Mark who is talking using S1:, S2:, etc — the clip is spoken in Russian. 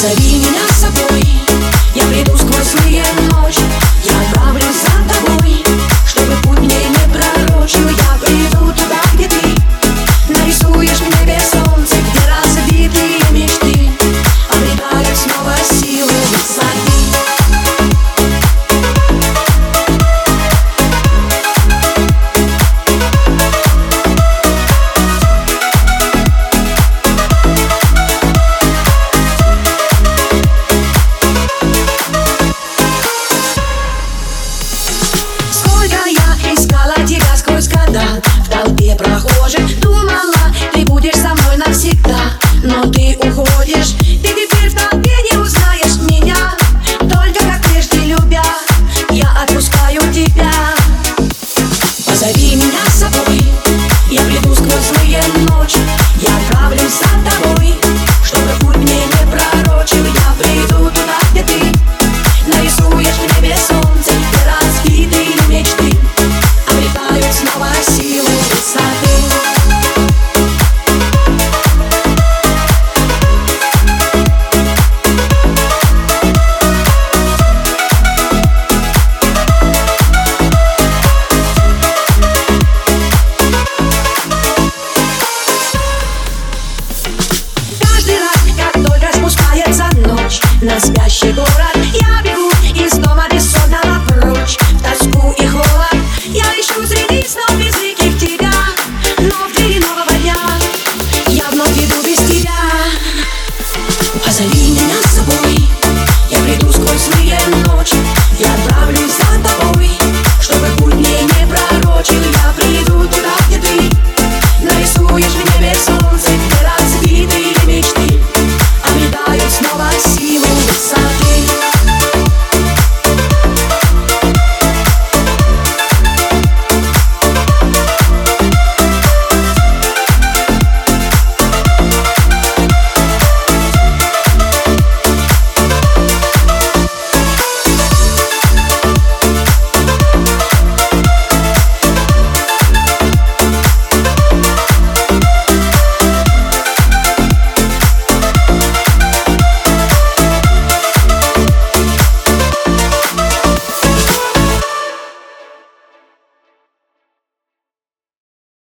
S1: Позови меня. тоже думала Ты будешь со мной навсегда. Но ты уходишь Ты теперь в толпе не узнаешь меня. Только как прежде любя Я отпускаю Мой спящий город. Я бегу из дома бессонного прочь В тоску и холод. Я ищу среди снов безликих тебя Но в двери нового дня Я вновь иду без тебя. Позови меня